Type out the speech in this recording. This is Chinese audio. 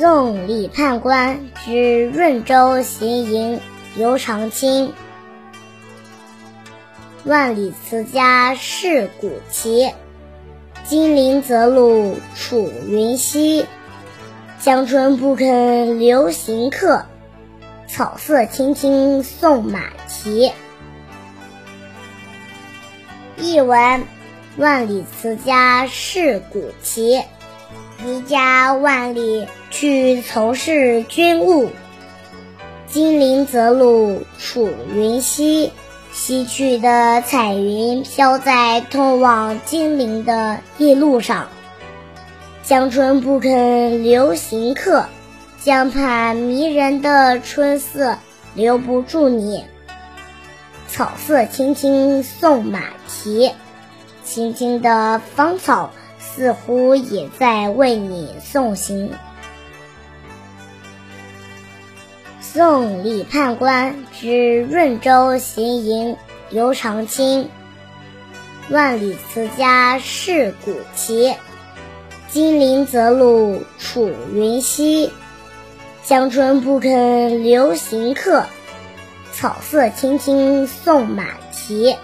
送李判官之润州行营游长清。万里辞家是古奇，金陵泽路楚云西。江春不肯留行客，草色青青送马蹄。译文：万里辞家是古奇，离家万里去从事军务。金陵泽路楚云西。西去的彩云飘在通往金陵的夜路上。江春不肯留行客，江畔迷人的春色留不住你。草色青青送马蹄，青青的芳草似乎也在为你送行。送李判官之润州行营游长卿。万里辞家是古奇，金陵泽路楚云西。江春不肯留行客，草色青青送马蹄。